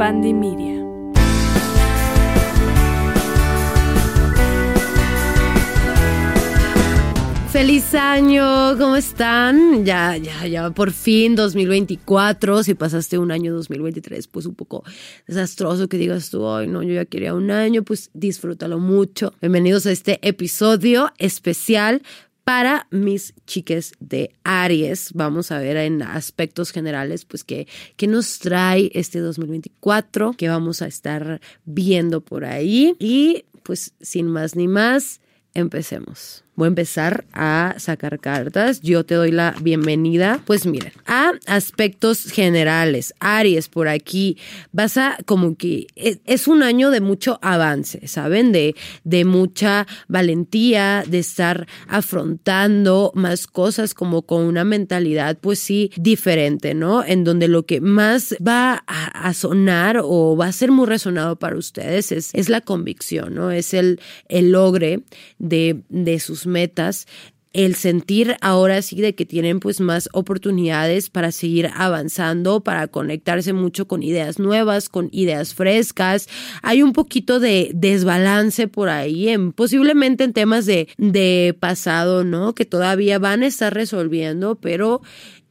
Pandemia. Feliz año, ¿cómo están? Ya, ya, ya, por fin 2024. Si pasaste un año 2023, pues un poco desastroso que digas tú, ay, no, yo ya quería un año, pues disfrútalo mucho. Bienvenidos a este episodio especial para mis chiques de Aries. Vamos a ver en aspectos generales, pues, qué, qué nos trae este 2024, que vamos a estar viendo por ahí. Y pues, sin más ni más, empecemos voy a empezar a sacar cartas. Yo te doy la bienvenida. Pues miren, a aspectos generales. Aries, por aquí, vas a como que es, un año de mucho avance, ¿saben? De, de mucha valentía, de estar afrontando más cosas como con una mentalidad, pues sí, diferente, ¿no? En donde lo que más va a, sonar o va a ser muy resonado para ustedes es, es la convicción, ¿no? Es el, el logre de, de sus metas, el sentir ahora sí de que tienen pues más oportunidades para seguir avanzando, para conectarse mucho con ideas nuevas, con ideas frescas. Hay un poquito de desbalance por ahí, en, posiblemente en temas de, de pasado, ¿no? Que todavía van a estar resolviendo, pero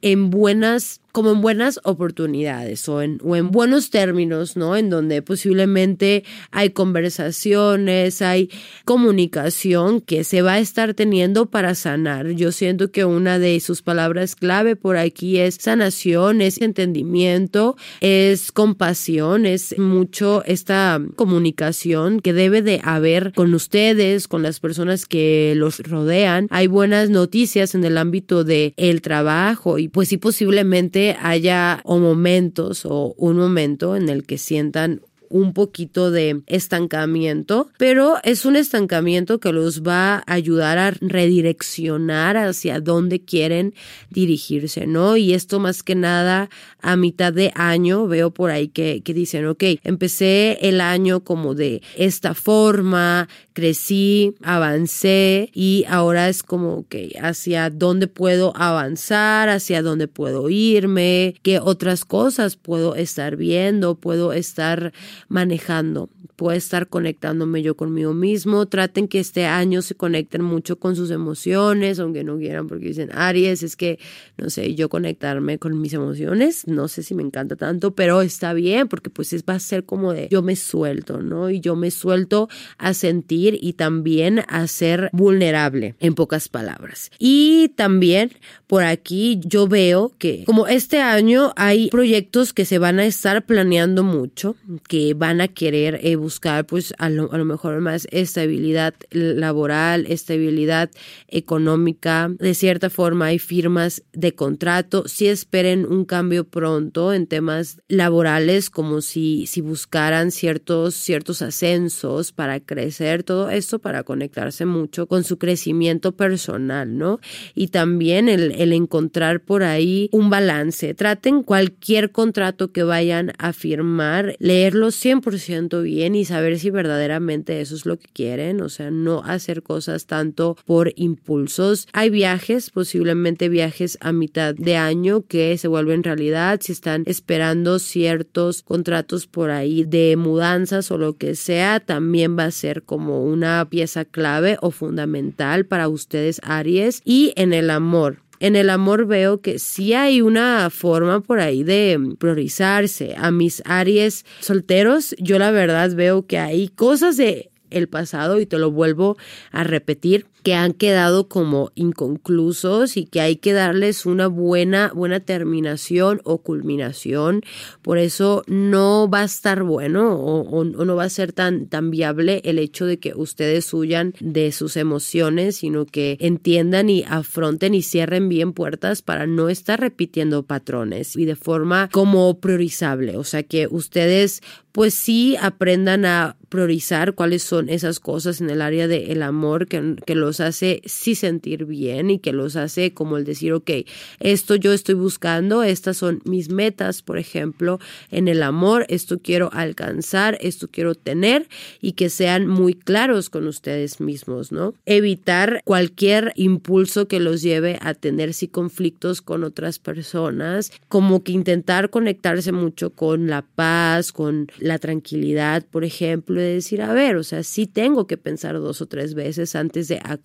en buenas como en buenas oportunidades o en, o en buenos términos, ¿no? En donde posiblemente hay conversaciones, hay comunicación que se va a estar teniendo para sanar. Yo siento que una de sus palabras clave por aquí es sanación, es entendimiento, es compasión, es mucho esta comunicación que debe de haber con ustedes, con las personas que los rodean. Hay buenas noticias en el ámbito de el trabajo y pues sí posiblemente haya o momentos o un momento en el que sientan un poquito de estancamiento, pero es un estancamiento que los va a ayudar a redireccionar hacia dónde quieren dirigirse, ¿no? Y esto más que nada a mitad de año veo por ahí que, que dicen, ok, empecé el año como de esta forma, crecí, avancé y ahora es como que hacia dónde puedo avanzar, hacia dónde puedo irme, qué otras cosas puedo estar viendo, puedo estar manejando. Puedo estar conectándome yo conmigo mismo. Traten que este año se conecten mucho con sus emociones, aunque no quieran, porque dicen Aries, es que, no sé, yo conectarme con mis emociones, no sé si me encanta tanto, pero está bien, porque pues es, va a ser como de yo me suelto, ¿no? Y yo me suelto a sentir y también a ser vulnerable, en pocas palabras. Y también por aquí yo veo que como este año hay proyectos que se van a estar planeando mucho, que van a querer eh, buscar pues a lo, mejor más estabilidad laboral, estabilidad económica. De cierta forma hay firmas de contrato. Si esperen un cambio pronto en temas laborales, como si, si buscaran ciertos, ciertos ascensos para crecer, todo esto para conectarse mucho con su crecimiento personal, ¿no? Y también el, encontrar por ahí un balance. Traten cualquier contrato que vayan a firmar, leerlos 100% bien saber si verdaderamente eso es lo que quieren, o sea, no hacer cosas tanto por impulsos. Hay viajes, posiblemente viajes a mitad de año que se vuelven realidad, si están esperando ciertos contratos por ahí de mudanzas o lo que sea, también va a ser como una pieza clave o fundamental para ustedes Aries y en el amor en el amor veo que sí hay una forma por ahí de priorizarse. A mis Aries solteros, yo la verdad veo que hay cosas de el pasado y te lo vuelvo a repetir que han quedado como inconclusos y que hay que darles una buena, buena terminación o culminación. Por eso no va a estar bueno o, no va a ser tan, tan viable el hecho de que ustedes huyan de sus emociones, sino que entiendan y afronten y cierren bien puertas para no estar repitiendo patrones y de forma como priorizable. O sea que ustedes pues sí aprendan a priorizar cuáles son esas cosas en el área del amor que, que lo los hace sí sentir bien y que los hace como el decir, ok, esto yo estoy buscando, estas son mis metas, por ejemplo, en el amor, esto quiero alcanzar, esto quiero tener y que sean muy claros con ustedes mismos, ¿no? Evitar cualquier impulso que los lleve a tener sí conflictos con otras personas, como que intentar conectarse mucho con la paz, con la tranquilidad, por ejemplo, de decir, a ver, o sea, sí tengo que pensar dos o tres veces antes de actuar,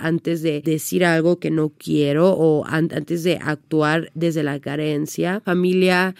antes de decir algo que no quiero o antes de actuar desde la carencia. Familia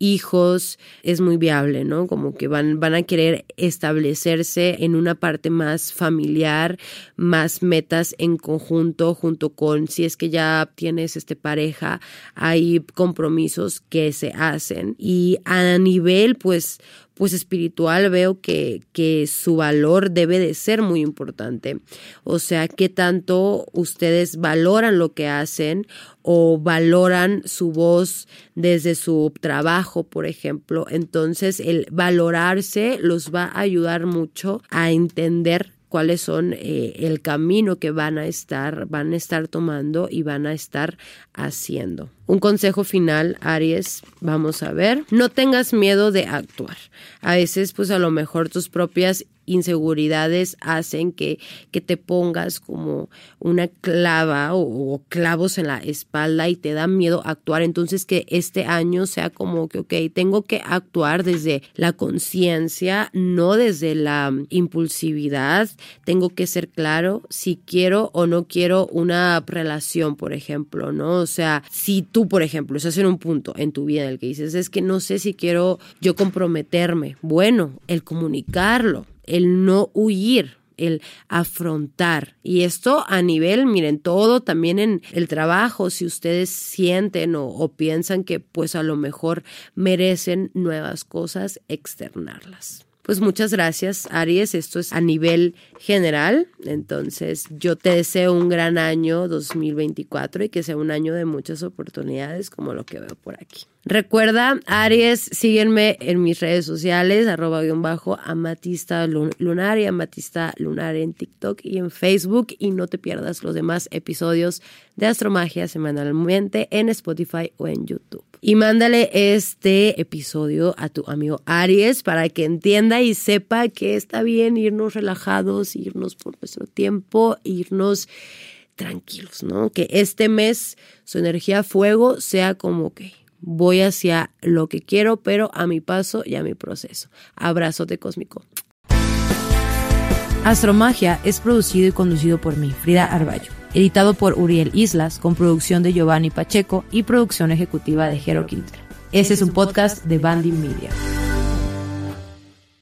hijos es muy viable, ¿no? Como que van, van a querer establecerse en una parte más familiar, más metas en conjunto, junto con si es que ya tienes este pareja, hay compromisos que se hacen. Y a nivel, pues, pues espiritual veo que, que su valor debe de ser muy importante. O sea, qué tanto ustedes valoran lo que hacen o valoran su voz desde su trabajo, por ejemplo. Entonces, el valorarse los va a ayudar mucho a entender cuáles son eh, el camino que van a estar, van a estar tomando y van a estar haciendo. Un consejo final, Aries, vamos a ver, no tengas miedo de actuar. A veces, pues a lo mejor tus propias inseguridades hacen que, que te pongas como una clava o, clavos en la espalda y te da miedo actuar. Entonces que este año sea como que, ok, tengo que actuar desde la conciencia, no desde la impulsividad. Tengo que ser claro si quiero o no quiero una relación, por ejemplo, ¿no? O sea, si tú, por ejemplo, estás en un punto en tu vida en el que dices, es que no sé si quiero yo comprometerme. Bueno, el comunicarlo, el no huir, el afrontar. Y esto a nivel, miren, todo también en el trabajo, si ustedes sienten o, piensan que pues a lo mejor merecen nuevas cosas, externarlas. Pues muchas gracias, Aries. Esto es a nivel general. Entonces, yo te deseo un gran año 2024 y que sea un año de muchas oportunidades, como lo que veo por aquí. Recuerda, Aries, síguenme en mis redes sociales, arroba bajo amatista lunar y amatista lunar en TikTok y en Facebook. Y no te pierdas los demás episodios de Astromagia semanalmente en Spotify o en YouTube. Y mándale este episodio a tu amigo Aries para que entienda y sepa que está bien irnos relajados, irnos por nuestro tiempo, irnos tranquilos, ¿no? Que este mes su energía fuego sea como que voy hacia lo que quiero, pero a mi paso y a mi proceso. Abrazote cósmico. Astromagia es producido y conducido por mí, Frida Arballo. Editado por Uriel Islas, con producción de Giovanni Pacheco y producción ejecutiva de Jero Quinter. Este es un podcast de Banding Media.